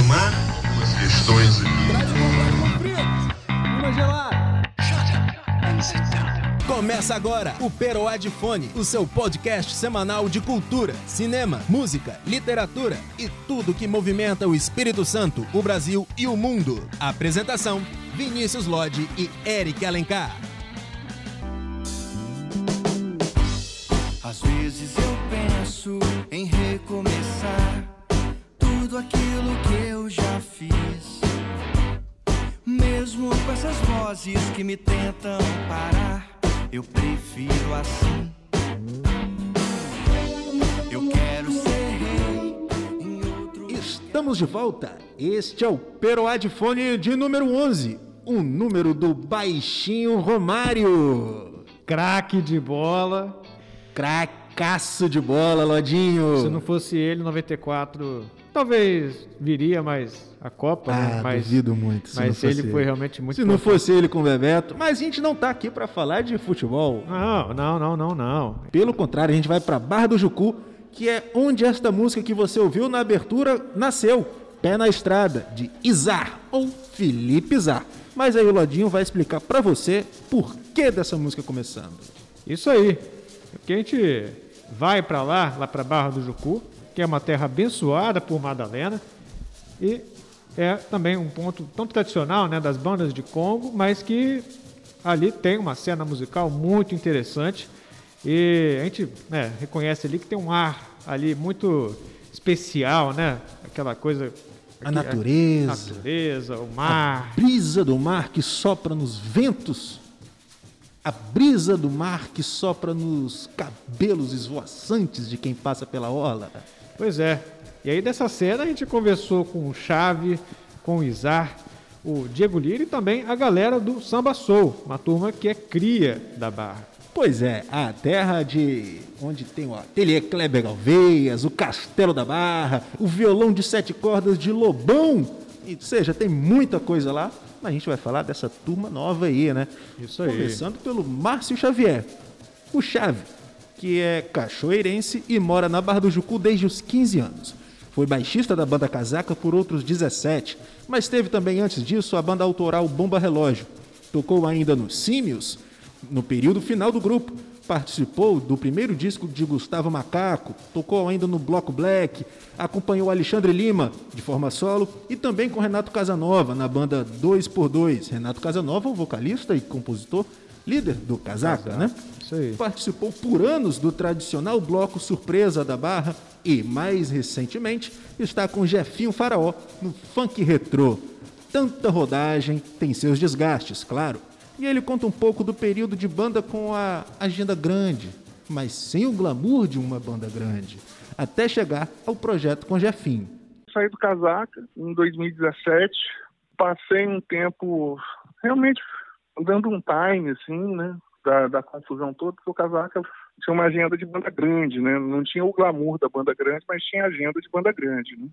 retomar questões aqui. Começa agora o Peroá de Fone, o seu podcast semanal de cultura, cinema, música, literatura e tudo que movimenta o Espírito Santo, o Brasil e o mundo. Apresentação: Vinícius Lodge e Eric Alencar. Às vezes eu tudo aquilo que eu já fiz. Mesmo com essas vozes que me tentam parar, eu prefiro assim. Eu quero ser rei em outro Estamos de volta. Este é o Peroá de Fone de número 11, o número do baixinho Romário. craque de bola. Cracaço de bola, Lodinho. Se não fosse ele, 94, talvez viria mais a Copa, né? Ah, Mas, duvido muito. se não mas fosse ele foi realmente muito Se não fosse ele com o Bebeto. Mas a gente não tá aqui pra falar de futebol. Não, não, não, não, não. Pelo contrário, a gente vai pra Barra do Jucu, que é onde esta música que você ouviu na abertura nasceu. Pé na Estrada, de Izar, ou Felipe Izar. Mas aí o Lodinho vai explicar pra você por que dessa música começando. Isso aí. Porque a gente vai pra lá, lá pra Barra do Jucu, que é uma terra abençoada por Madalena. E é também um ponto tão tradicional né, das bandas de Congo, mas que ali tem uma cena musical muito interessante. E a gente né, reconhece ali que tem um ar ali muito especial, né? Aquela coisa. A natureza. natureza, o mar. brisa do mar que sopra nos ventos, a brisa do mar que sopra nos cabelos esvoaçantes de quem passa pela orla. Pois é. E aí dessa cena a gente conversou com o Chave, com o Izar, o Diego Lira e também a galera do Samba Soul, uma turma que é cria da Barra. Pois é, a terra de onde tem o ateliê Kleber Galveias, o Castelo da Barra, o violão de sete cordas de Lobão, e seja, tem muita coisa lá, mas a gente vai falar dessa turma nova aí, né? Isso aí. Começando pelo Márcio Xavier, o Chave, que é cachoeirense e mora na Barra do Jucu desde os 15 anos. Foi baixista da banda Casaca por outros 17, mas teve também antes disso a banda autoral Bomba Relógio. Tocou ainda no Símios, no período final do grupo. Participou do primeiro disco de Gustavo Macaco, tocou ainda no Bloco Black, acompanhou Alexandre Lima de forma solo e também com Renato Casanova na banda 2x2. Renato Casanova, o vocalista e compositor, líder do Casaca, né? Isso aí. Participou por anos do tradicional bloco Surpresa da Barra e, mais recentemente, está com Jefinho Faraó no funk retrô. Tanta rodagem tem seus desgastes, claro. E ele conta um pouco do período de banda com a agenda grande, mas sem o glamour de uma banda grande, até chegar ao projeto com Jefinho. saí do casaca em 2017. Passei um tempo realmente dando um time, assim, né? Da, da confusão toda, porque o casaca tinha uma agenda de banda grande, né? Não tinha o glamour da banda grande, mas tinha agenda de banda grande, né?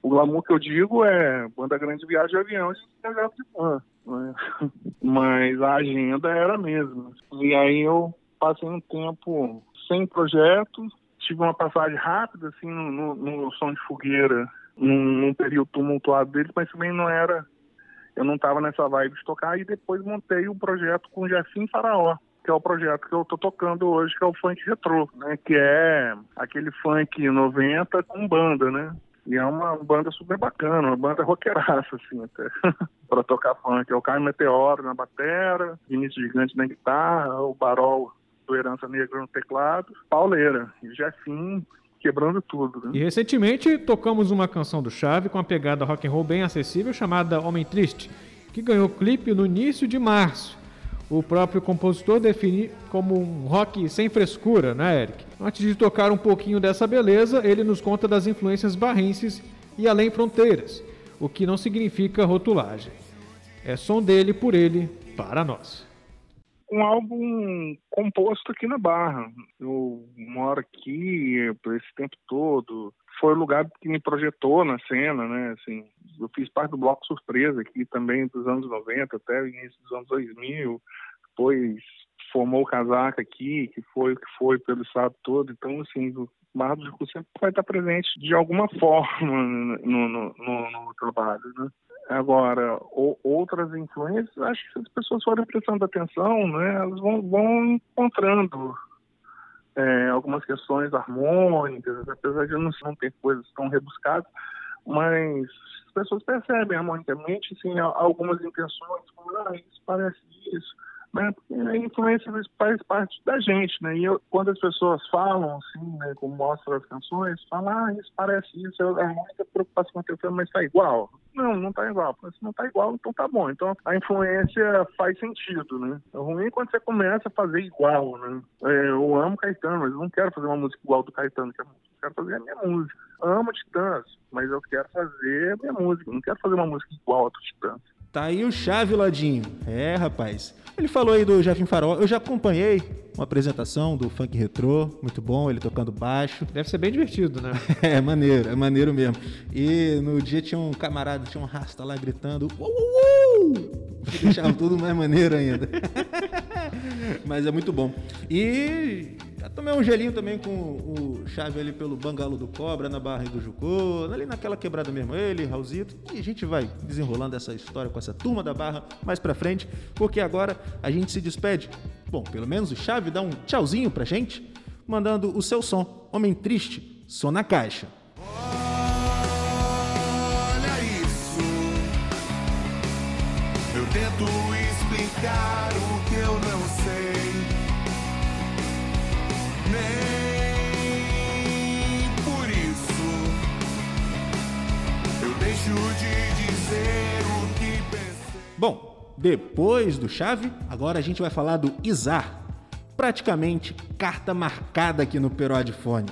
O glamour que eu digo é banda grande viagem de avião e viajava de van, né? Mas a agenda era a mesma. E aí eu passei um tempo sem projeto, tive uma passagem rápida assim no, no, no som de fogueira num, num período tumultuado deles, mas também não era eu não estava nessa vibe de tocar e depois montei um projeto com o Jefim Faraó que é o projeto que eu tô tocando hoje, que é o funk retrô, né? Que é aquele funk 90 com banda, né? E é uma banda super bacana, uma banda roqueiraça, assim, até, para tocar funk. É o Caio Meteoro na batera, Vinícius Gigante na guitarra, o Barol do Herança Negra no teclado, Pauleira e Jefim quebrando tudo, né? E recentemente tocamos uma canção do Chave com uma pegada rock and roll bem acessível chamada Homem Triste, que ganhou clipe no início de março. O próprio compositor define como um rock sem frescura, né, Eric? Antes de tocar um pouquinho dessa beleza, ele nos conta das influências barrenses e além fronteiras, o que não significa rotulagem. É som dele por ele para nós. Um álbum composto aqui na Barra. Eu moro aqui por esse tempo todo. Foi o lugar que me projetou na cena, né? Assim, eu fiz parte do Bloco Surpresa aqui também dos anos 90 até o início dos anos 2000. Depois formou o casaca aqui, que foi o que foi pelo estado todo. Então, assim, o Barra do Jucu sempre vai estar presente de alguma forma no, no, no, no trabalho, né? Agora, outras influências, acho que se as pessoas forem prestando atenção, né, elas vão, vão encontrando é, algumas questões harmônicas, apesar de não, não ter coisas tão rebuscadas, mas as pessoas percebem harmonicamente assim, algumas intenções, como, ah, isso parece isso, né? Porque a influência faz parte da gente, né? E eu, quando as pessoas falam, assim, né, como mostram as canções, falam, ah, isso parece isso, é muita preocupação que eu tenho, mas está igual. Não, não está igual. Se não está igual, então tá bom. Então a influência faz sentido, né? É ruim quando você começa a fazer igual, né? É, eu amo Caetano, mas não quero fazer uma música igual do Caetano, que é quero fazer a minha música. Amo Titãs, mas eu quero fazer a minha música. Não quero fazer uma música igual a do Titãs. Tá aí o chave, Ladinho. É, rapaz. Ele falou aí do Jefinho Farol. Eu já acompanhei uma apresentação do funk retrô, muito bom, ele tocando baixo. Deve ser bem divertido, né? é, maneiro, é maneiro mesmo. E no dia tinha um camarada, tinha um rasta lá gritando, uou, uou, uou! Deixava tudo mais maneiro ainda. Mas é muito bom. E tomei um gelinho também com o Chave ali pelo Bangalo do Cobra, na Barra do Jucô, ali naquela quebrada mesmo, ele, Raulzito. E a gente vai desenrolando essa história com essa turma da Barra mais pra frente, porque agora a gente se despede. Bom, pelo menos o Chave dá um tchauzinho pra gente, mandando o seu som, Homem Triste, som na caixa. Olha isso, eu tento explicar o Bom, depois do Chave, agora a gente vai falar do Izar. Praticamente carta marcada aqui no Perodifone.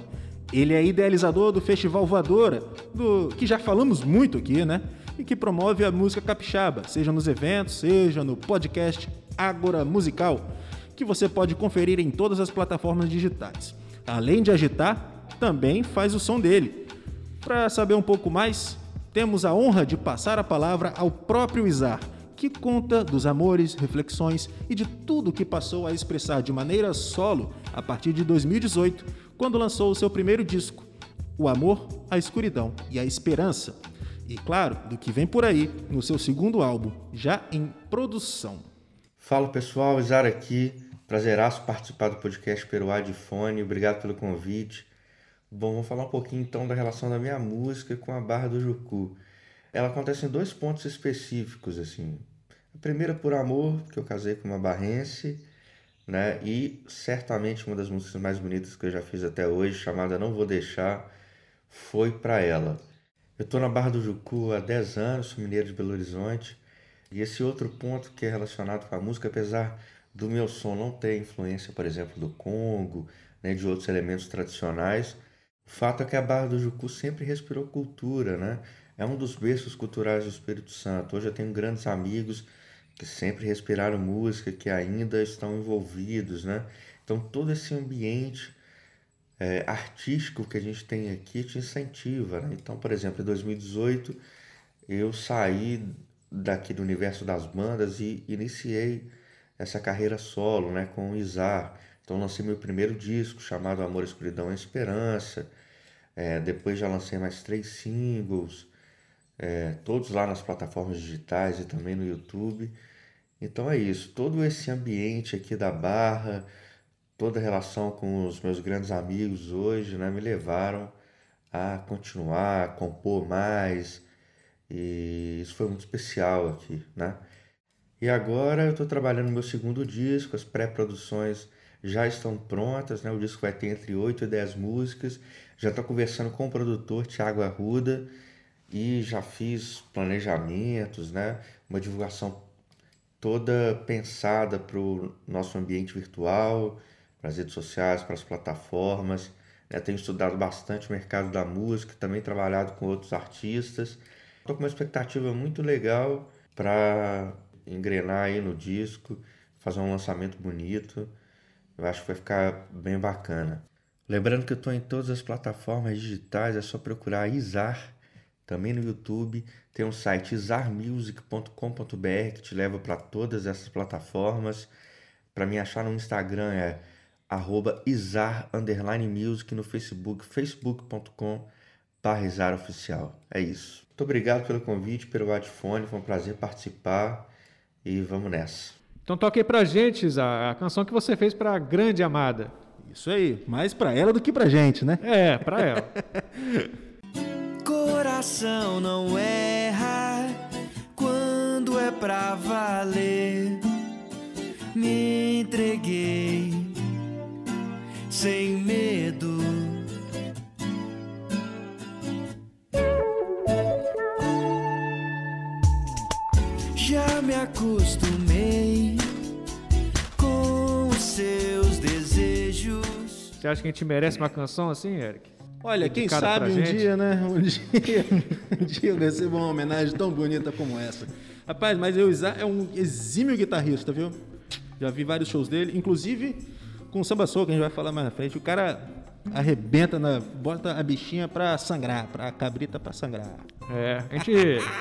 Ele é idealizador do Festival Voadora, do que já falamos muito aqui, né? E que promove a música capixaba, seja nos eventos, seja no podcast Ágora Musical, que você pode conferir em todas as plataformas digitais. Além de agitar, também faz o som dele. Para saber um pouco mais, temos a honra de passar a palavra ao próprio Izar, que conta dos amores, reflexões e de tudo que passou a expressar de maneira solo a partir de 2018, quando lançou o seu primeiro disco, O Amor, a Escuridão e a Esperança. E claro, do que vem por aí no seu segundo álbum, já em produção. Fala pessoal, Izar aqui. Prazeraço participar do podcast Peruá de Fone. Obrigado pelo convite. Bom, vou falar um pouquinho então da relação da minha música com a Barra do Jucu. Ela acontece em dois pontos específicos, assim. A primeira por amor, que eu casei com uma barrense, né? E certamente uma das músicas mais bonitas que eu já fiz até hoje, chamada Não Vou Deixar, foi para ela. Eu tô na Barra do Jucu há 10 anos, sou mineiro de Belo Horizonte. E esse outro ponto que é relacionado com a música, apesar do meu som não ter influência, por exemplo, do Congo, né, de outros elementos tradicionais, o fato é que a Barra do Jucu sempre respirou cultura, né? É um dos berços culturais do Espírito Santo. Hoje eu tenho grandes amigos que sempre respiraram música, que ainda estão envolvidos, né? Então todo esse ambiente é, artístico que a gente tem aqui te incentiva, né? Então, por exemplo, em 2018 eu saí daqui do universo das bandas e iniciei essa carreira solo, né, com o Izar. Então lancei meu primeiro disco chamado Amor, Escuridão e Esperança. É, depois já lancei mais três singles, é, todos lá nas plataformas digitais e também no YouTube. Então é isso, todo esse ambiente aqui da Barra, toda a relação com os meus grandes amigos hoje, né, me levaram a continuar, a compor mais, e isso foi muito especial aqui, né? E agora eu estou trabalhando no meu segundo disco, as pré-produções já estão prontas, né? O disco vai ter entre 8 e 10 músicas. Já estou conversando com o produtor Thiago Arruda e já fiz planejamentos, né? Uma divulgação toda pensada para o nosso ambiente virtual, para as redes sociais, para as plataformas. Né? Tenho estudado bastante o mercado da música, também trabalhado com outros artistas. Estou com uma expectativa muito legal para engrenar aí no disco, fazer um lançamento bonito. Eu acho que vai ficar bem bacana. Lembrando que eu estou em todas as plataformas digitais, é só procurar Izar, também no YouTube. Tem um site izarmusic.com.br que te leva para todas essas plataformas. Para me achar no Instagram é arroba isar underline music no Facebook, facebook.com barra oficial. É isso. Muito obrigado pelo convite, pelo Wadfone, foi um prazer participar e vamos nessa. Então toque aí pra gente, Isa, a canção que você fez pra grande amada. Isso aí, mais pra ela do que pra gente, né? É, pra ela. Coração não erra quando é pra valer. Me entreguei sem medo. Já me acostumei Você acha que a gente merece uma canção assim, Eric? Olha, quem sabe um gente. dia, né? Um dia, um dia eu recebo uma homenagem tão bonita como essa. Rapaz, mas eu é um exímio guitarrista, viu? Já vi vários shows dele, inclusive com o samba soul, que a gente vai falar mais na frente. O cara arrebenta, na, bota a bichinha pra sangrar, pra cabrita pra sangrar. É, a gente.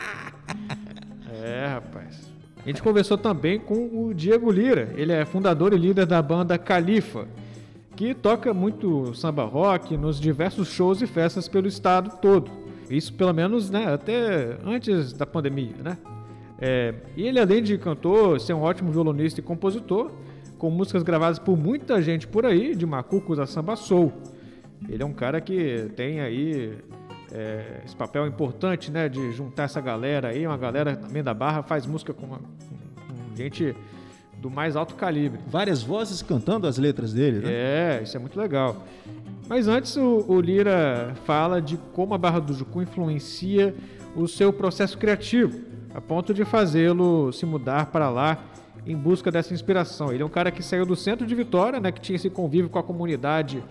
É, rapaz. A gente conversou também com o Diego Lira. Ele é fundador e líder da banda Califa, que toca muito samba rock nos diversos shows e festas pelo estado todo. Isso pelo menos, né, até antes da pandemia, né? É, e ele, além de cantor, ser um ótimo violonista e compositor, com músicas gravadas por muita gente por aí, de macucos a samba soul. Ele é um cara que tem aí é, esse papel importante, né, de juntar essa galera aí, uma galera também da Barra faz música com, uma- com gente do mais alto calibre. Várias vozes cantando as letras dele, né? É, isso é muito legal. Mas antes o, o Lira fala de como a Barra do Jucu influencia o seu processo criativo, a ponto de fazê-lo se mudar para lá em busca dessa inspiração. Ele é um cara que saiu do centro de Vitória, né, que tinha esse convívio com a comunidade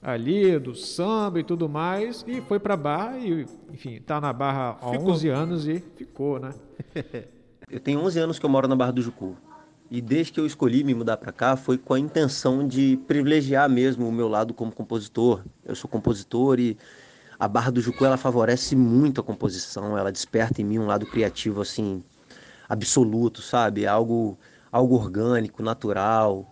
ali, do samba e tudo mais, e foi para Barra e, enfim, tá na Barra há Ficou. 11 anos e ficou, né? Eu tenho 11 anos que eu moro na Barra do Jucu. E desde que eu escolhi me mudar para cá foi com a intenção de privilegiar mesmo o meu lado como compositor. Eu sou compositor e a Barra do Jucu ela favorece muito a composição, ela desperta em mim um lado criativo assim absoluto, sabe? Algo algo orgânico, natural.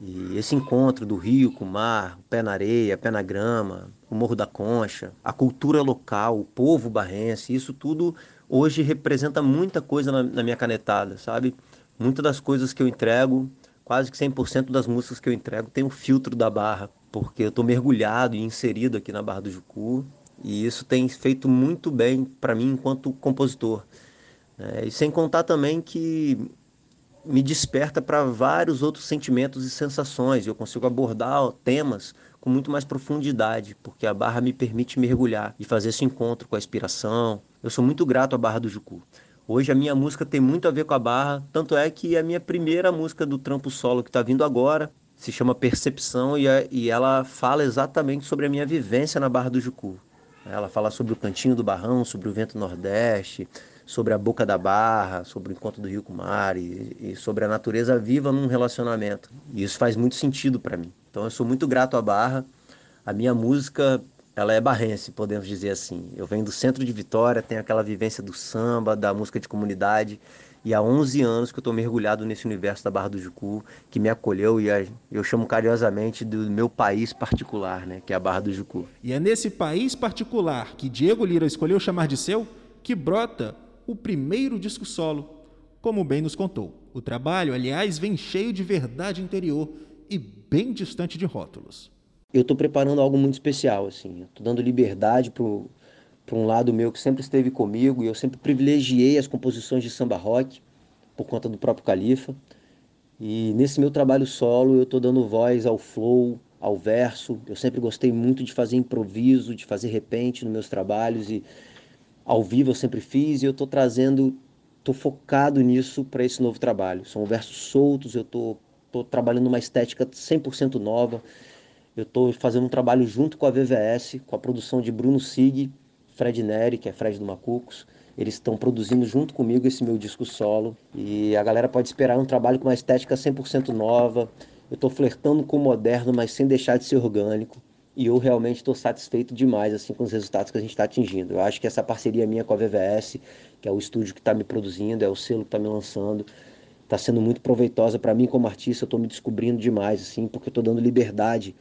E esse encontro do rio com o mar, o pé na areia, pé na grama, o Morro da Concha, a cultura local, o povo barrense, isso tudo hoje representa muita coisa na, na minha canetada, sabe? Muitas das coisas que eu entrego, quase que 100% das músicas que eu entrego tem um filtro da Barra, porque eu estou mergulhado e inserido aqui na Barra do Jucu, e isso tem feito muito bem para mim enquanto compositor. né? E sem contar também que me desperta para vários outros sentimentos e sensações. Eu consigo abordar temas com muito mais profundidade, porque a Barra me permite mergulhar e fazer esse encontro com a inspiração. Eu sou muito grato à Barra do Jucu. Hoje a minha música tem muito a ver com a Barra, tanto é que a minha primeira música do trampo solo que está vindo agora se chama Percepção e, é- e ela fala exatamente sobre a minha vivência na Barra do Jucu. Ela fala sobre o cantinho do barrão, sobre o vento nordeste, sobre a boca da barra, sobre o encontro do rio com o mar e, e sobre a natureza viva num relacionamento. E isso faz muito sentido para mim. Então eu sou muito grato à Barra. A minha música, ela é barrense, podemos dizer assim. Eu venho do centro de Vitória, tenho aquela vivência do samba, da música de comunidade. E há 11 anos que eu estou mergulhado nesse universo da Barra do Jucu, que me acolheu e eu chamo carinhosamente do meu país particular, né, que é a Barra do Jucu. E é nesse país particular que Diego Lira escolheu chamar de seu que brota o primeiro disco solo, como bem nos contou. O trabalho, aliás, vem cheio de verdade interior e bem distante de rótulos. Eu estou preparando algo muito especial, assim. Tô dando liberdade para um lado meu que sempre esteve comigo e eu sempre privilegiei as composições de samba rock por conta do próprio Califa. E nesse meu trabalho solo eu estou dando voz ao flow, ao verso. Eu sempre gostei muito de fazer improviso, de fazer repente nos meus trabalhos e ao vivo eu sempre fiz e eu estou trazendo, estou focado nisso para esse novo trabalho. São versos soltos, eu estou trabalhando uma estética 100% nova. Eu estou fazendo um trabalho junto com a VVS, com a produção de Bruno Sig, Fred Neri, que é Fred do Macucos. Eles estão produzindo junto comigo esse meu disco solo. E a galera pode esperar um trabalho com uma estética 100% nova. Eu estou flertando com o moderno, mas sem deixar de ser orgânico. E eu realmente estou satisfeito demais assim com os resultados que a gente está atingindo. Eu acho que essa parceria minha com a VVS, que é o estúdio que está me produzindo, é o selo que está me lançando, está sendo muito proveitosa para mim como artista. Eu estou me descobrindo demais, assim, porque eu estou dando liberdade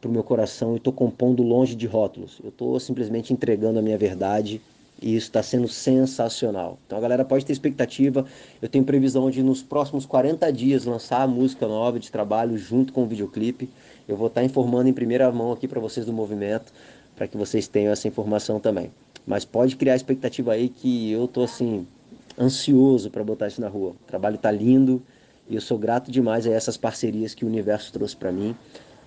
para o meu coração e estou compondo longe de rótulos. Eu estou simplesmente entregando a minha verdade e isso está sendo sensacional. Então a galera pode ter expectativa. Eu tenho previsão de nos próximos 40 dias lançar a música nova de trabalho junto com o videoclipe. Eu vou estar tá informando em primeira mão aqui para vocês do movimento, para que vocês tenham essa informação também. Mas pode criar expectativa aí que eu tô assim ansioso para botar isso na rua. O trabalho está lindo e eu sou grato demais a essas parcerias que o universo trouxe para mim.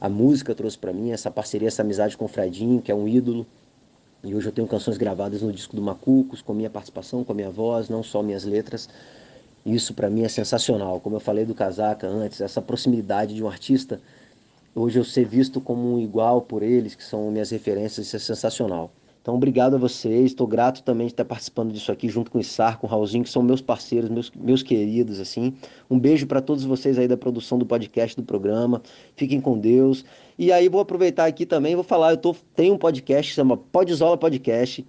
A música trouxe para mim essa parceria, essa amizade com o Fredinho, que é um ídolo. E hoje eu tenho canções gravadas no disco do Macucos, com minha participação, com a minha voz, não só minhas letras. Isso para mim é sensacional. Como eu falei do Casaca antes, essa proximidade de um artista, hoje eu ser visto como um igual por eles, que são minhas referências, isso é sensacional. Então, obrigado a vocês. Estou grato também de estar participando disso aqui junto com o Sar, com o Raulzinho, que são meus parceiros, meus, meus queridos, assim. Um beijo para todos vocês aí da produção do podcast, do programa. Fiquem com Deus. E aí, vou aproveitar aqui também, vou falar, eu tô, tenho um podcast que chama Podzola Podcast.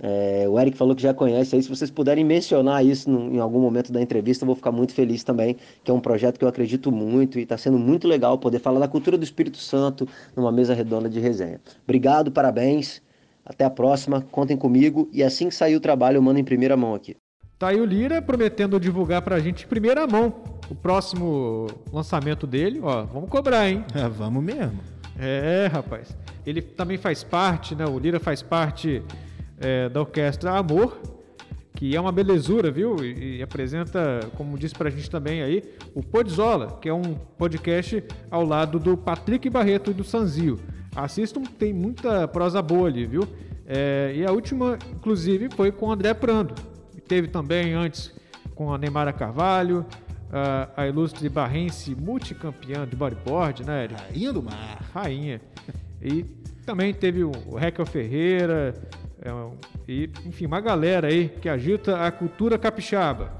É, o Eric falou que já conhece aí. Se vocês puderem mencionar isso no, em algum momento da entrevista, eu vou ficar muito feliz também. Que é um projeto que eu acredito muito e está sendo muito legal poder falar da cultura do Espírito Santo numa mesa redonda de resenha. Obrigado, parabéns. Até a próxima, contem comigo e assim que sair o trabalho eu mando em primeira mão aqui. Tá aí o Lira prometendo divulgar pra gente em primeira mão o próximo lançamento dele. Ó, vamos cobrar, hein? É, vamos mesmo. É, rapaz. Ele também faz parte, né? O Lira faz parte é, da orquestra Amor, que é uma belezura, viu? E, e, apresenta, como disse pra gente também aí, o Podzola, que é um podcast ao lado do Patrick Barreto e do Sanzio. Assistam, tem muita prosa boa ali, viu? É, e a última, inclusive, foi com o André Prando. Teve também antes com a Neymara Carvalho, a, a ilustre barrense multicampeã de bodyboard, né, Eric? Rainha do mar. Rainha. E também teve o, Raquel Ferreira, é, e, enfim, uma galera aí que agita a cultura capixaba.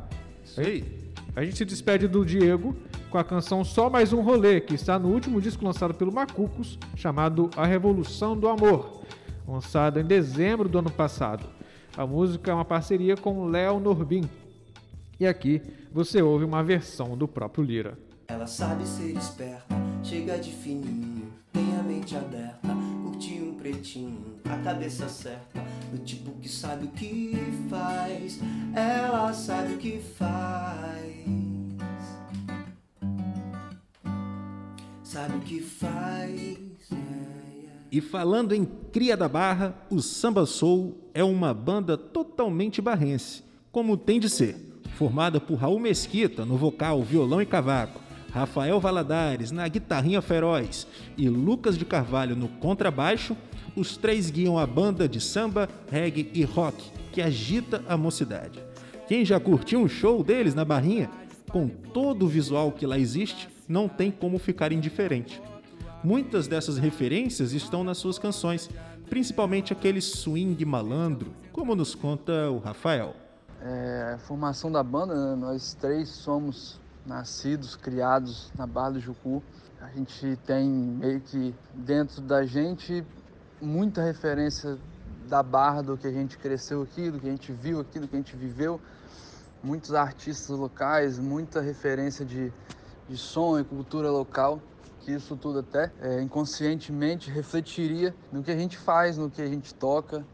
Sei. A gente se despede do Diego com a canção Só Mais Um Rolê, que está no último disco lançado pelo Macucos, chamado A Revolução do Amor, lançado em dezembro do ano passado. A música é uma parceria com Léo Norbin. E aqui você ouve uma versão do próprio Lira. Ela sabe ser esperta, chega de fininho, tem a mente aberta, um pretinho, a cabeça certa, do tipo que sabe o que faz, ela sabe o que faz. sabe o que faz. E falando em Cria da Barra, o Samba Soul é uma banda totalmente barrense, como tem de ser, formada por Raul Mesquita no vocal, violão e cavaco, Rafael Valadares na guitarrinha feroz e Lucas de Carvalho no contrabaixo, os três guiam a banda de samba, reggae e rock que agita a mocidade. Quem já curtiu um show deles na Barrinha, com todo o visual que lá existe, não tem como ficar indiferente. Muitas dessas referências estão nas suas canções, principalmente aquele swing malandro, como nos conta o Rafael. É, a formação da banda, né? nós três somos nascidos, criados na Barra do Jucu. A gente tem meio que dentro da gente muita referência da Barra, do que a gente cresceu aqui, do que a gente viu aqui, do que a gente viveu. Muitos artistas locais, muita referência de de som e cultura local, que isso tudo até é, inconscientemente refletiria no que a gente faz, no que a gente toca.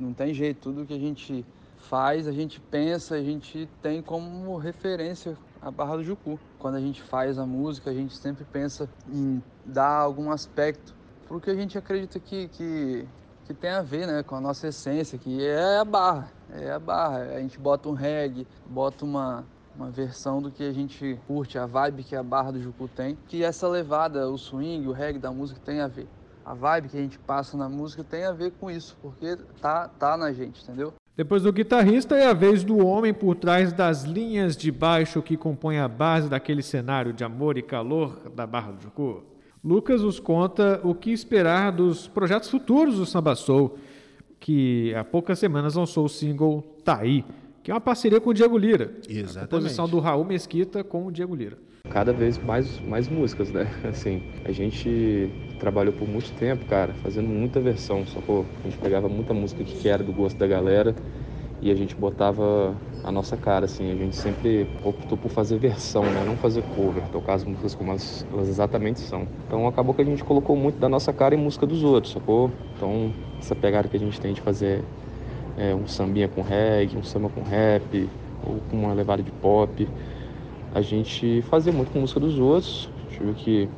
Não tem jeito, tudo que a gente faz, a gente pensa, a gente tem como referência a Barra do Jucu. Quando a gente faz a música, a gente sempre pensa em dar algum aspecto para o que a gente acredita que, que, que tem a ver né, com a nossa essência, que é a barra. É a barra. A gente bota um reggae, bota uma, uma versão do que a gente curte, a vibe que a Barra do Jucu tem, que essa levada, o swing, o reggae da música tem a ver. A vibe que a gente passa na música tem a ver com isso, porque tá, tá na gente, entendeu? Depois do guitarrista é a vez do homem por trás das linhas de baixo que compõem a base daquele cenário de amor e calor da Barra do Jucu. Lucas nos conta o que esperar dos projetos futuros do Samba Soul, que há poucas semanas lançou o single Taí, que é uma parceria com o Diego Lira. Exatamente. A composição do Raul Mesquita com o Diego Lira. Cada vez mais, mais músicas, né? Assim, a gente trabalhou por muito tempo, cara, fazendo muita versão. Só que a gente pegava muita música que era do gosto da galera e a gente botava a nossa cara, assim, a gente sempre optou por fazer versão, né? Não fazer cover, tocar as músicas como elas, elas exatamente são. Então acabou que a gente colocou muito da nossa cara em música dos outros, sacou? Então essa pegada que a gente tem de fazer é, um sambinha com reggae, um samba com rap, ou com uma levada de pop, a gente fazia muito com música dos outros, a gente viu que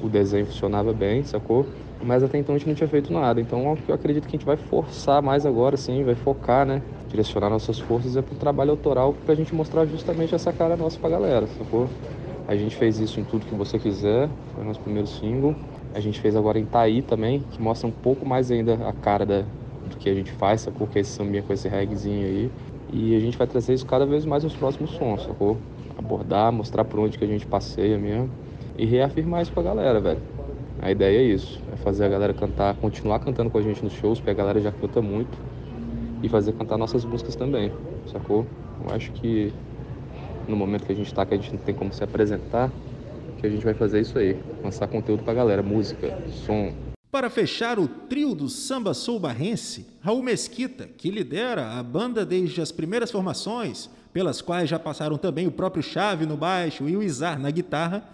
o desenho funcionava bem, sacou? Mas até então a gente não tinha feito nada. Então eu acredito que a gente vai forçar mais agora, sim, vai focar, né? Direcionar nossas forças é pro trabalho autoral pra gente mostrar justamente essa cara nossa pra galera, sacou? A gente fez isso em Tudo Que Você Quiser, foi nosso primeiro single. A gente fez agora em Taí também, que mostra um pouco mais ainda a cara da, do que a gente faz, sacou? Que é esse sambinha com esse reggaezinho aí. E a gente vai trazer isso cada vez mais nos próximos sons, sacou? Abordar, mostrar por onde que a gente passeia mesmo. E reafirmar isso pra galera, velho. A ideia é isso, é fazer a galera cantar, continuar cantando com a gente nos shows, porque a galera já canta muito, e fazer cantar nossas músicas também, sacou? Eu acho que no momento que a gente tá, que a gente não tem como se apresentar, que a gente vai fazer isso aí, lançar conteúdo pra galera, música, som. Para fechar o trio do samba soul barrense, Raul Mesquita, que lidera a banda desde as primeiras formações, pelas quais já passaram também o próprio Chave no baixo e o Izar na guitarra,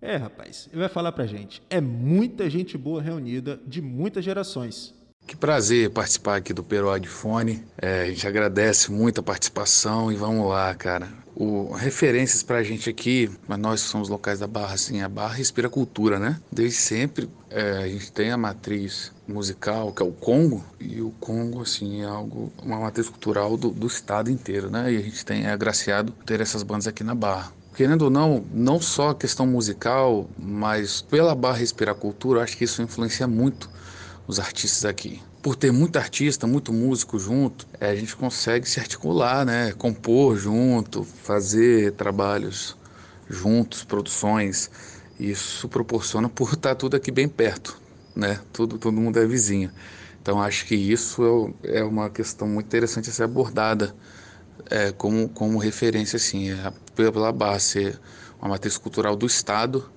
é, rapaz, ele vai falar pra gente. É muita gente boa reunida de muitas gerações. Que prazer participar aqui do Peruá de Fone. É, a gente agradece muito a participação e vamos lá, cara. O, referências pra gente aqui, mas nós somos locais da Barra, assim, a Barra respira cultura, né? Desde sempre é, a gente tem a matriz musical, que é o Congo, e o Congo, assim, é algo, uma matriz cultural do, do estado inteiro, né? E a gente tem é agraciado ter essas bandas aqui na Barra querendo ou não, não só a questão musical, mas pela barra respirar cultura, acho que isso influencia muito os artistas aqui. Por ter muito artista, muito músico junto, é, a gente consegue se articular, né? compor junto, fazer trabalhos juntos, produções. Isso proporciona por estar tudo aqui bem perto, né? Tudo, todo mundo é vizinho. Então acho que isso é, é uma questão muito interessante a ser abordada é, como, como referência, assim, é, pela base, uma matriz cultural do Estado.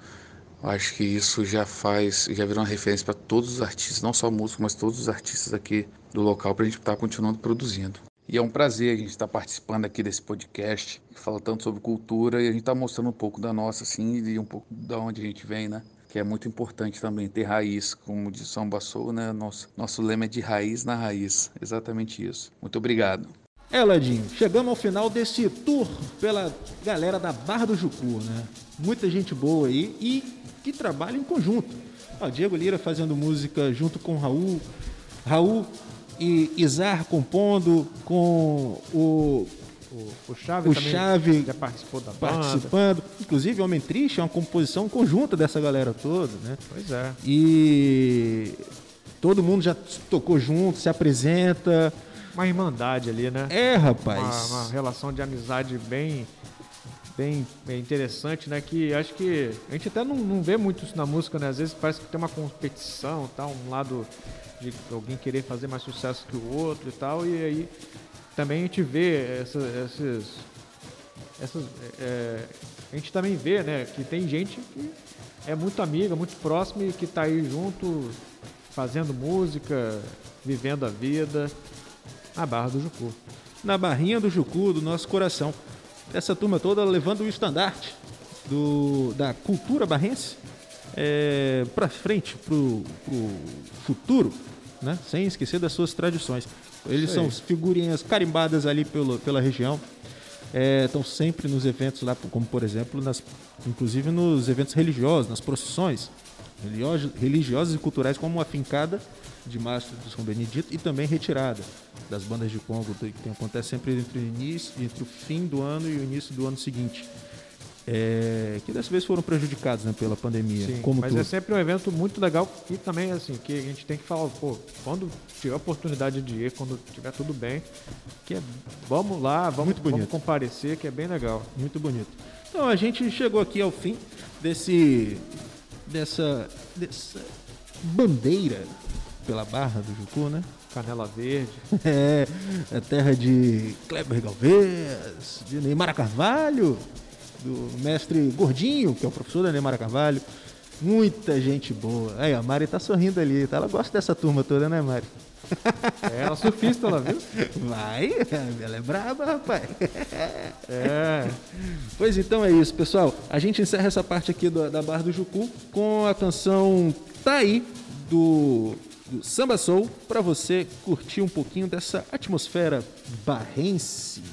Acho que isso já faz, já virou uma referência para todos os artistas, não só músicos, mas todos os artistas aqui do local, para a gente estar tá continuando produzindo. E é um prazer a gente estar tá participando aqui desse podcast, que fala tanto sobre cultura e a gente está mostrando um pouco da nossa, assim, e um pouco da onde a gente vem, né? Que é muito importante também ter raiz, como diz São Bassou, né? Nosso, nosso lema é de raiz na raiz, exatamente isso. Muito obrigado. É, Ladinho, chegamos ao final desse tour pela galera da Barra do Jucu, né? Muita gente boa aí e que trabalha em conjunto. Ó, Diego Lira fazendo música junto com Raul, Raul e Izar compondo com o o, o Chave o Chave já participou da banda. Participando. Inclusive, Homem Triste é uma composição conjunta dessa galera toda, né? Pois é. E todo mundo já tocou junto, se apresenta uma irmandade ali, né? É, rapaz. Uma, uma relação de amizade bem, bem, bem, interessante, né? Que acho que a gente até não, não vê muito isso na música, né? Às vezes parece que tem uma competição, tá? um lado de alguém querer fazer mais sucesso que o outro e tal, e aí também a gente vê essa, esses, essas, é, a gente também vê, né? Que tem gente que é muito amiga, muito próxima e que tá aí junto, fazendo música, vivendo a vida na Barra do Jucu. Na barrinha do Jucu, do nosso coração. Essa turma toda levando o estandarte do, da cultura barrense é, para frente, para o futuro, né? sem esquecer das suas tradições. Eles são figurinhas carimbadas ali pelo, pela região. Estão é, sempre nos eventos lá, como por exemplo, nas, inclusive nos eventos religiosos, nas procissões religiosas e culturais, como a fincada de Mastro de São Benedito e também retirada das bandas de Congo, que acontece sempre entre o início, entre o fim do ano e o início do ano seguinte. É, que dessa vez foram prejudicados né, pela pandemia. Sim, como mas tudo. é sempre um evento muito legal e também assim, que a gente tem que falar, pô, quando tiver oportunidade de ir, quando tiver tudo bem, que é, vamos lá, vamos, vamos comparecer, que é bem legal. Muito bonito. Então a gente chegou aqui ao fim desse dessa, dessa bandeira pela Barra do Jucu, né? Canela Verde. É, é terra de Kleber Galvez, de Neymar Carvalho, do mestre Gordinho, que é o professor da Neymar Carvalho. Muita gente boa. Aí, a Mari tá sorrindo ali, tá? Ela gosta dessa turma toda, né, Mari? É, ela é surfista, ela viu? Vai, ela é braba, rapaz. É. Pois então é isso, pessoal. A gente encerra essa parte aqui do- da Barra do Jucu com a canção Tá aí do, do Samba Soul para você curtir um pouquinho dessa atmosfera barrense.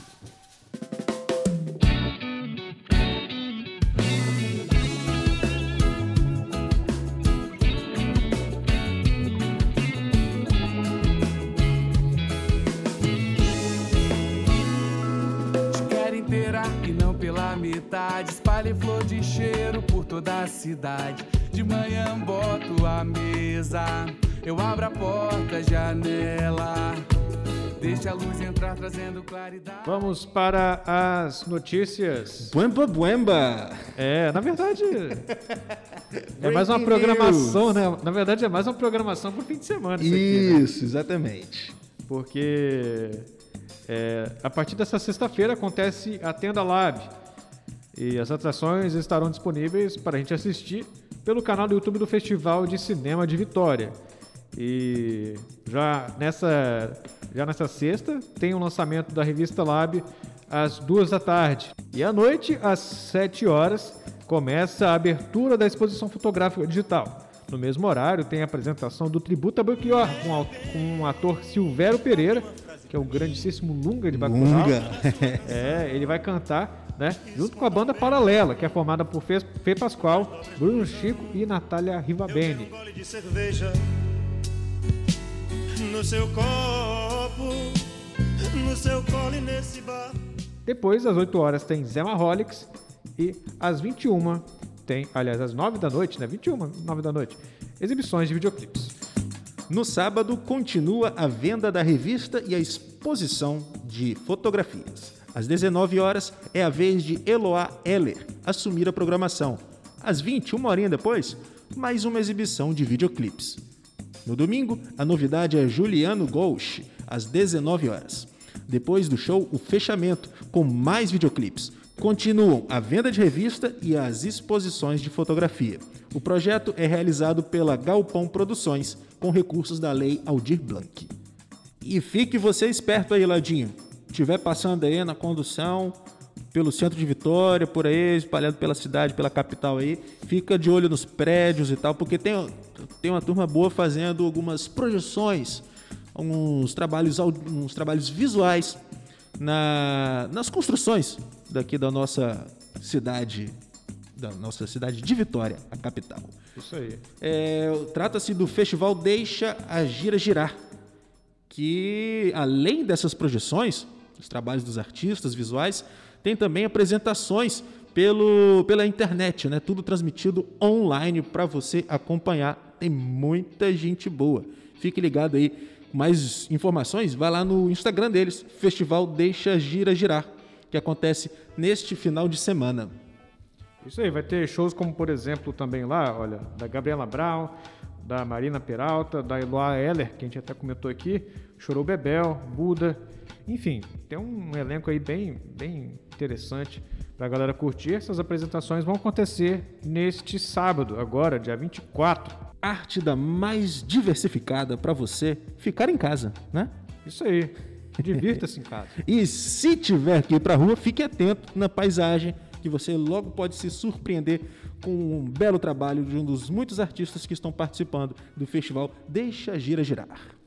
Cidade. De manhã boto a mesa. Eu abro a porta, janela. Deixa a luz entrar trazendo claridade. Vamos para as notícias. Buemba Buemba! É, na verdade. É mais uma programação, né? Na verdade, é mais uma programação pro fim de semana. Isso, aqui, né? Isso, exatamente. Porque é, a partir dessa sexta-feira acontece a Tenda Lab. E as atrações estarão disponíveis para a gente assistir pelo canal do YouTube do Festival de Cinema de Vitória. E já nessa, já nessa sexta tem o lançamento da revista Lab às duas da tarde. E à noite, às sete horas, começa a abertura da exposição fotográfica digital. No mesmo horário, tem a apresentação do Tributo a Belchior, com o ator Silvério Pereira, que é o grandíssimo Lunga de Bacurau. Lunga. É, ele vai cantar, né, junto com a banda Paralela, que é formada por Fê, Fê Pascoal, Bruno Chico e Natália Rivabene. gole de cerveja no seu copo, no seu colo e nesse bar. Depois, às 8 horas, tem Zé Marrolics e às 21 tem, aliás, às 9 da noite, né? 21, 9 da noite, exibições de videoclipes. No sábado, continua a venda da revista e a exposição de fotografias. Às 19 horas, é a vez de Eloá Heller assumir a programação. Às 20, uma horinha depois, mais uma exibição de videoclipes. No domingo, a novidade é Juliano Gauch, às 19 horas. Depois do show, o fechamento, com mais videoclipes. Continuam a venda de revista e as exposições de fotografia. O projeto é realizado pela Galpão Produções, com recursos da Lei Aldir Blanc. E fique você esperto aí, Ladinho. Tiver passando aí na condução, pelo centro de Vitória, por aí, espalhado pela cidade, pela capital aí, fica de olho nos prédios e tal, porque tem, tem uma turma boa fazendo algumas projeções, uns trabalhos, uns trabalhos visuais na, nas construções daqui da nossa cidade, da nossa cidade de Vitória, a capital. Isso aí. É, Trata-se do festival Deixa a Gira Girar, que além dessas projeções, os trabalhos dos artistas visuais, tem também apresentações pelo, pela internet, né? Tudo transmitido online para você acompanhar. Tem muita gente boa. Fique ligado aí. Mais informações, vai lá no Instagram deles, Festival Deixa a Gira Girar, que acontece neste final de semana. Isso aí, vai ter shows como, por exemplo, também lá, olha, da Gabriela Brown, da Marina Peralta, da Eloá Heller, que a gente até comentou aqui, Chorou Bebel, Buda, enfim, tem um elenco aí bem, bem interessante pra galera curtir. Essas apresentações vão acontecer neste sábado, agora, dia 24. Arte da mais diversificada para você ficar em casa, né? Isso aí. Divirta-se em casa. E se tiver que ir pra rua, fique atento na paisagem, que você logo pode se surpreender com um belo trabalho de um dos muitos artistas que estão participando do festival Deixa a Gira Girar.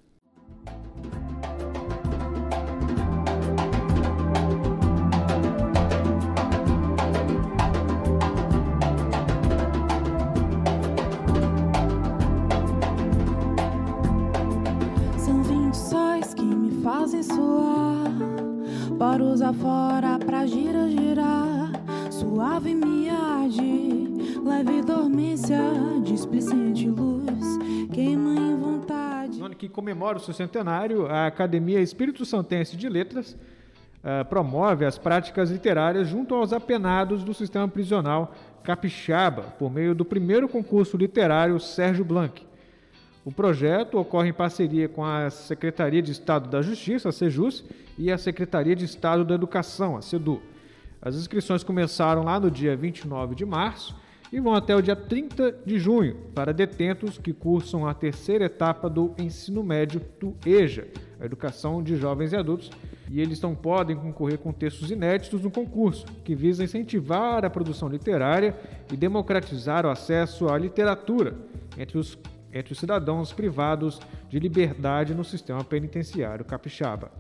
Para usar fora pra gira, girar. Suave me arde, leve dormência, displicente luz, queima em vontade. No ano que comemora o seu centenário, a Academia Espírito Santense de Letras eh, promove as práticas literárias junto aos apenados do sistema prisional capixaba, por meio do primeiro concurso literário Sérgio Blanc. O projeto ocorre em parceria com a Secretaria de Estado da Justiça, a SEJUS, e a Secretaria de Estado da Educação, a SEDU. As inscrições começaram lá no dia 29 de março e vão até o dia 30 de junho para detentos que cursam a terceira etapa do ensino médio do EJA, a Educação de Jovens e Adultos, e eles não podem concorrer com textos inéditos no concurso, que visa incentivar a produção literária e democratizar o acesso à literatura entre os, entre os cidadãos privados de liberdade no sistema penitenciário capixaba.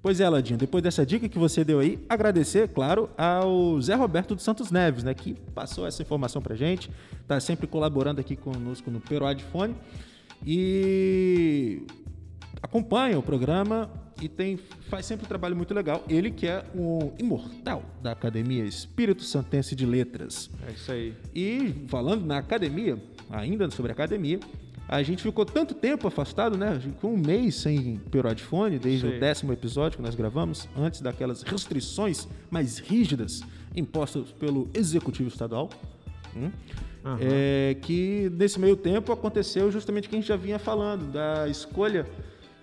Pois é, Ladinho, depois dessa dica que você deu aí, agradecer, claro, ao Zé Roberto dos Santos Neves, né, que passou essa informação pra gente, tá sempre colaborando aqui conosco no Peroad Fone e acompanha o programa e tem, faz sempre um trabalho muito legal. Ele que é o imortal da Academia Espírito Santense de Letras. É isso aí. E falando na academia, ainda sobre a academia, a gente ficou tanto tempo afastado, né? Ficou um mês sem Perodfone, desde Sim. o décimo episódio que nós gravamos, antes daquelas restrições mais rígidas impostas pelo Executivo Estadual. hum? Aham. É, que nesse meio tempo aconteceu justamente o que a gente já vinha falando, da escolha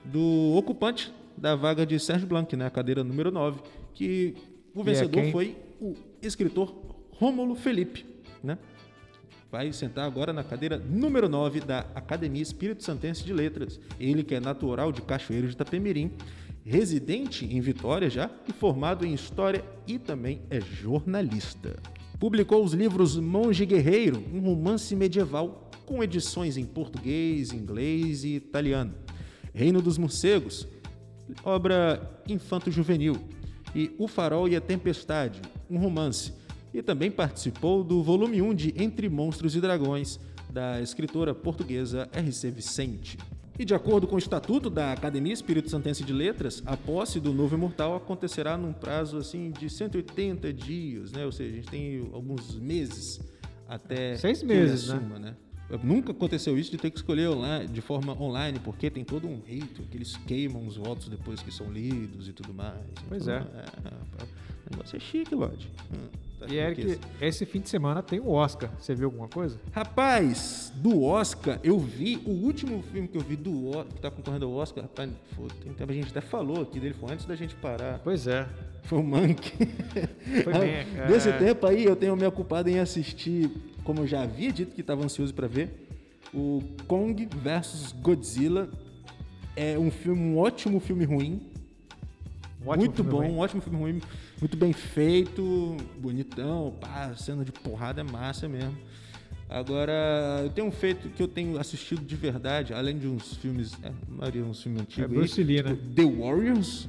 do ocupante da vaga de Sérgio Blanc, né? A cadeira número 9, que o é vencedor quem? foi o escritor Rômulo Felipe, né? vai sentar agora na cadeira número 9 da Academia Espírito Santense de Letras. Ele que é natural de Cachoeiro de Itapemirim, residente em Vitória já e formado em História e também é jornalista. Publicou os livros Monge Guerreiro, um romance medieval com edições em português, inglês e italiano. Reino dos Morcegos, obra infanto-juvenil. E O Farol e a Tempestade, um romance. E também participou do volume 1 de Entre Monstros e Dragões, da escritora portuguesa R.C. Vicente. E de acordo com o estatuto da Academia Espírito Santense de Letras, a posse do novo imortal acontecerá num prazo assim de 180 dias, né? Ou seja, a gente tem alguns meses até Seis meses, né? assuma, né? Nunca aconteceu isso de ter que escolher online, de forma online, porque tem todo um rito que eles queimam os votos depois que são lidos e tudo mais. Pois Então, é. O negócio é chique, Lodge. Hum, tá E Eric, esse fim de semana tem o Oscar. Você viu alguma coisa? Rapaz, do Oscar, eu vi o último filme que eu vi do Oscar, que tá concorrendo ao Oscar, rapaz, tempo, a gente até falou aqui dele, foi antes da gente parar. Pois é. Foi o Mank. Foi bem, é. Desse tempo aí, eu tenho me ocupado em assistir, como eu já havia dito que estava ansioso para ver, o Kong vs Godzilla. É um filme, um ótimo filme ruim. Um ótimo muito filme bom, ruim. um ótimo filme ruim, muito bem feito, bonitão, pá, cena de porrada é massa mesmo. Agora, eu tenho um feito que eu tenho assistido de verdade, além de uns filmes, é, a maioria uns filmes antigos. aí, Bruce Lee, tipo né? The Warriors,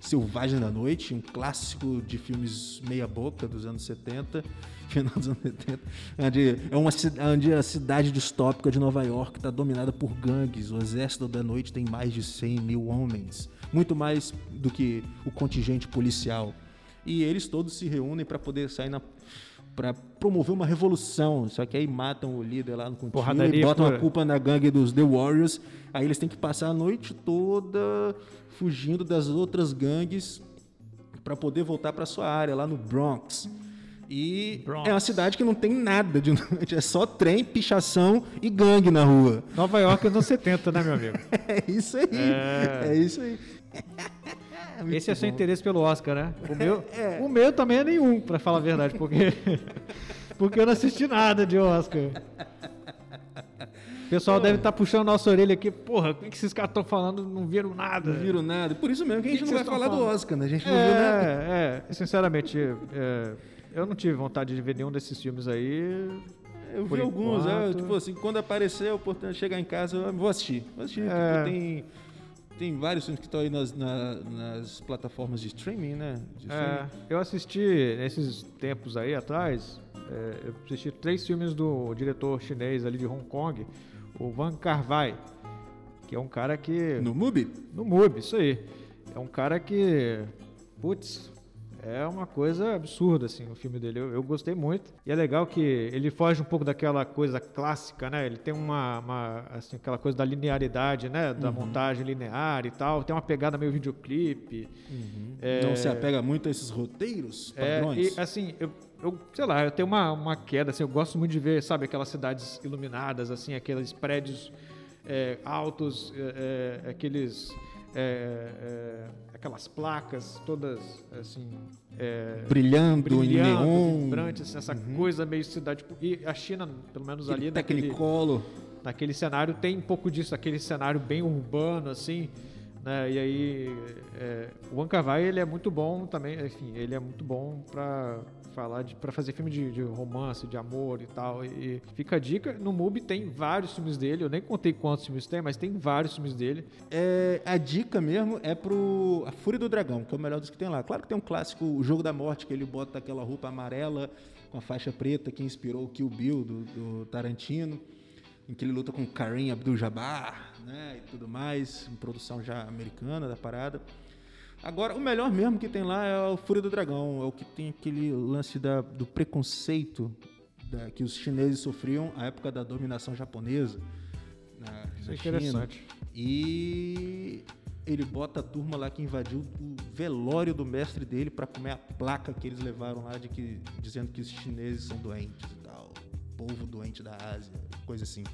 Selvagem da Noite, um clássico de filmes meia-boca dos anos 70, final dos anos 70, onde é uma onde a cidade distópica de Nova York está dominada por gangues. O exército da noite tem mais de 100 mil homens, muito mais do que o contingente policial. E eles todos se reúnem para poder sair na para promover uma revolução, só que aí matam o líder lá no contínuo e botam a pura. culpa na gangue dos The Warriors. Aí eles têm que passar a noite toda fugindo das outras gangues para poder voltar para sua área lá no Bronx. E Bronx. é uma cidade que não tem nada de noite, é só trem, pichação e gangue na rua. Nova York anos 70, né, meu amigo? É isso aí. É. É, isso aí. muito Esse é seu bom. interesse pelo Oscar, né? O meu, É. o meu também é nenhum, pra falar a verdade, porque, porque eu não assisti nada de Oscar. O pessoal deve estar puxando nossa orelha aqui. Porra, o que que esses caras estão falando? Não viram nada. Não viram nada. Por isso mesmo que a gente Que que não vai falar tão do falando? Oscar, né? A gente não viu nada. É, é, sinceramente, é, eu não tive vontade de ver nenhum desses filmes aí. Eu vi por alguns, é, enquanto. tipo assim, quando aparecer a oportunidade de chegar em casa, eu vou assistir. Vou assistir. É. Tipo, tem, tem vários filmes que estão aí nas, na- nas plataformas de streaming, né? De É, eu assisti nesses tempos aí atrás, é, eu assisti três filmes do diretor chinês ali de Hong Kong, o Van Kar-wai, que é um cara que... No MUBI? No MUBI, isso aí. É um cara que, putz, é uma coisa absurda, assim, o filme dele. Eu, eu gostei muito. E é legal que ele foge um pouco daquela coisa clássica, né? Ele tem uma, uma, assim, aquela coisa da linearidade, né? Da Uhum. montagem linear e tal. Tem uma pegada meio videoclipe. É, Não se apega muito a esses roteiros é, padrões. e assim, eu, eu, sei lá, eu tenho uma, uma queda, assim, eu gosto muito de ver, sabe, aquelas cidades iluminadas, assim, aqueles prédios é, altos, é, é, aqueles é, é, aquelas placas todas assim é, Brilhando em brilhando, neon. vibrantes, assim, essa coisa meio cidade e a China pelo menos Aquele ali naquele, Technicolor. naquele cenário tem um pouco disso aquele cenário bem urbano assim né? e aí é, o Ankavai ele é muito bom também enfim ele é muito bom para falar de para fazer filme de, de romance de amor e tal e fica a dica no MUBI tem vários filmes dele eu nem contei quantos filmes tem mas tem vários filmes dele É, a dica mesmo é pro A Fúria do Dragão, que é o melhor dos que tem lá. Claro que tem um clássico, O Jogo da Morte, que ele bota aquela roupa amarela com a faixa preta que inspirou o Kill Bill do, do Tarantino, em que ele luta com Kareem Abdul-Jabbar, né, e tudo mais, em produção já americana da parada. Agora, o melhor mesmo que tem lá é o Fúria do Dragão, é o que tem aquele lance da, do preconceito da- que os chineses sofriam à época da dominação japonesa. Na, Isso é na China. interessante. E ele bota a turma lá que invadiu o velório do mestre dele para comer a placa que eles levaram lá de que dizendo que os chineses são doentes e tal, povo doente da Ásia, coisa assim.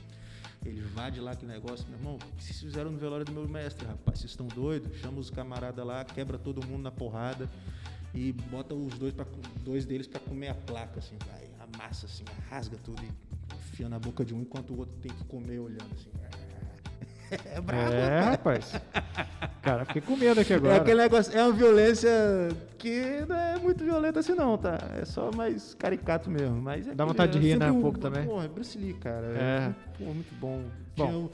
Ele invade lá aquele negócio, meu irmão, o que vocês fizeram no velório do meu mestre, rapaz? Vocês estão doidos? Chama os camaradas lá, quebra todo mundo na porrada e bota os dois, pra, dois deles para comer a placa, assim, vai, amassa assim, rasga tudo e enfia na boca de um enquanto o outro tem que comer olhando assim. É brabo. é rapaz cara fiquei com medo aqui agora É aquele negócio, é uma violência que não é muito violenta assim não, tá? É só mais caricato mesmo, mas é Dá vontade de é rir, né, um pouco também? Pô, é Bruce Lee, cara. É. Pô, muito bom. Bom,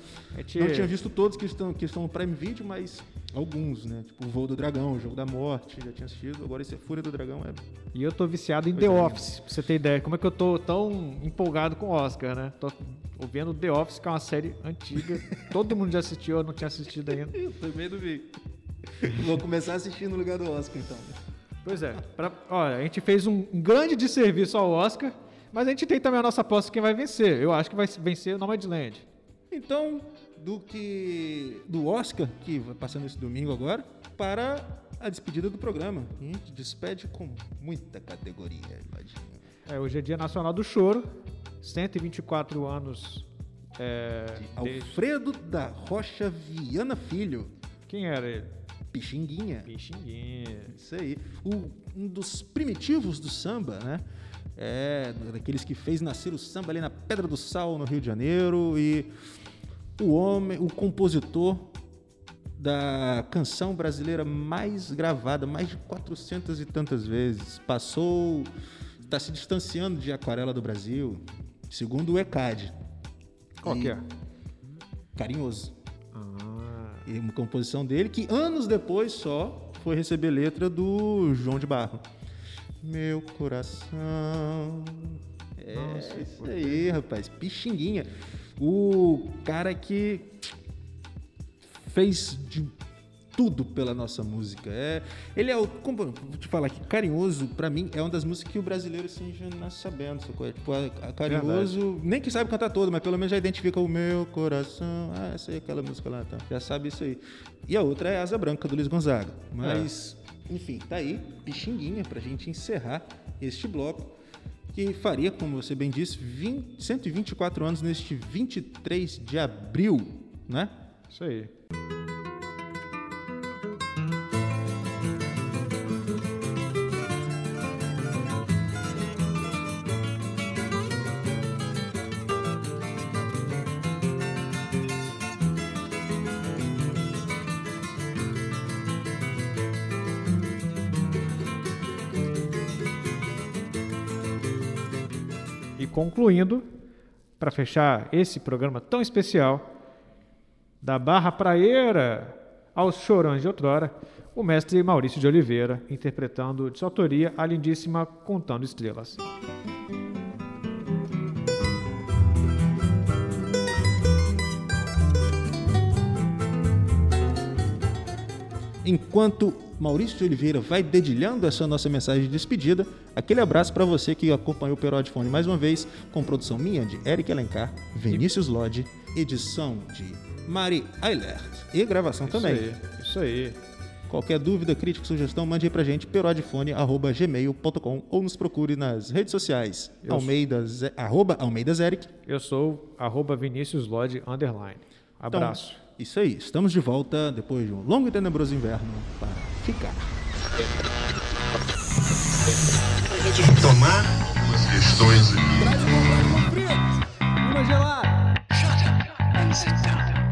Tinha- Não tinha visto todos que estão, que estão no Prime Video, mas alguns, né? Tipo, o Voo do Dragão, o Jogo da Morte, já tinha assistido. Agora esse é Fúria do Dragão, é... E eu tô viciado em Coisa The linda. Office, pra você ter ideia. Como é que eu tô tão empolgado com o Oscar, né? Tô ouvindo The Office, que é uma série antiga. Todo mundo já assistiu, eu não tinha assistido ainda. Eu também não vi. Vou começar a assistir no lugar do Oscar, então. Pois é. Pra, olha, a gente fez um grande desserviço ao Oscar, mas a gente tem também a nossa aposta de quem vai vencer. Eu acho que vai vencer o Nomadland. Então, do que do Oscar, que vai passando esse domingo agora, para a despedida do programa. A gente despede com muita categoria, imagina. É, hoje é Dia Nacional do Choro. 124 anos. É, desde- Alfredo da Rocha Viana Filho. Quem era ele? Pixinguinha. Pixinguinha. Isso aí. O- um dos primitivos do samba, né? É, daqueles que fez nascer o samba ali na Pedra do Sal, no Rio de Janeiro. E o homem, o compositor da canção brasileira mais gravada, mais de 400 e tantas vezes. Passou, está se distanciando de Aquarela do Brasil, segundo o ECAD. Qual que é? Carinhoso. Ah, E uma composição dele que anos depois só foi receber letra do João de Barro. Meu coração. É Nossa, isso aí, rapaz. Pixinguinha. O cara que fez de tudo pela nossa música. É, ele é o. Como, vou te falar que Carinhoso, pra mim, é uma das músicas que o brasileiro assim, já nasce sabendo. Sacou? É, Tipo, a, a Carinhoso, nem que sabe cantar todo, mas pelo menos já identifica o meu coração. Ah, essa aí é aquela música lá, tá? Já sabe isso aí. E a outra é Asa Branca, do Luiz Gonzaga. Mas, enfim, tá aí, Pixinguinha, pra gente encerrar este bloco. Que faria, como você bem disse, 20, 124 anos neste 23 de abril, né? isso aí. Concluindo, para fechar esse programa tão especial, da Barra Praeira aos Chorões de Outrora, o mestre Maurício de Oliveira, interpretando de sua autoria a lindíssima Contando Estrelas. Enquanto Maurício de Oliveira vai dedilhando essa nossa mensagem de despedida, aquele abraço para você que acompanhou o Perodifone mais uma vez, com produção minha de Eric Alencar, Vinícius Lodge, edição de Mari Eilert e gravação também. Isso aí, isso aí. Qualquer dúvida, crítica, sugestão, mande aí pra gente, perodifone.gmail.com ou nos procure nas redes sociais, Eu Almeida, Ze- arroba Almeidas Eric. Eu sou arroba Vinícius Lodge underline. Então, Abraço. Isso aí, estamos de volta depois de um longo e tenebroso inverno para ficar. Tomar umas questões.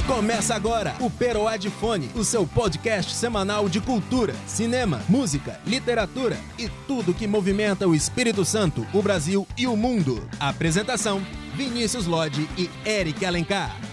Começa agora o Peroadifone, o seu podcast semanal de cultura, cinema, música, literatura e tudo que movimenta o Espírito Santo, o Brasil e o mundo. Apresentação: Vinícius Lodge e Eric Alencar.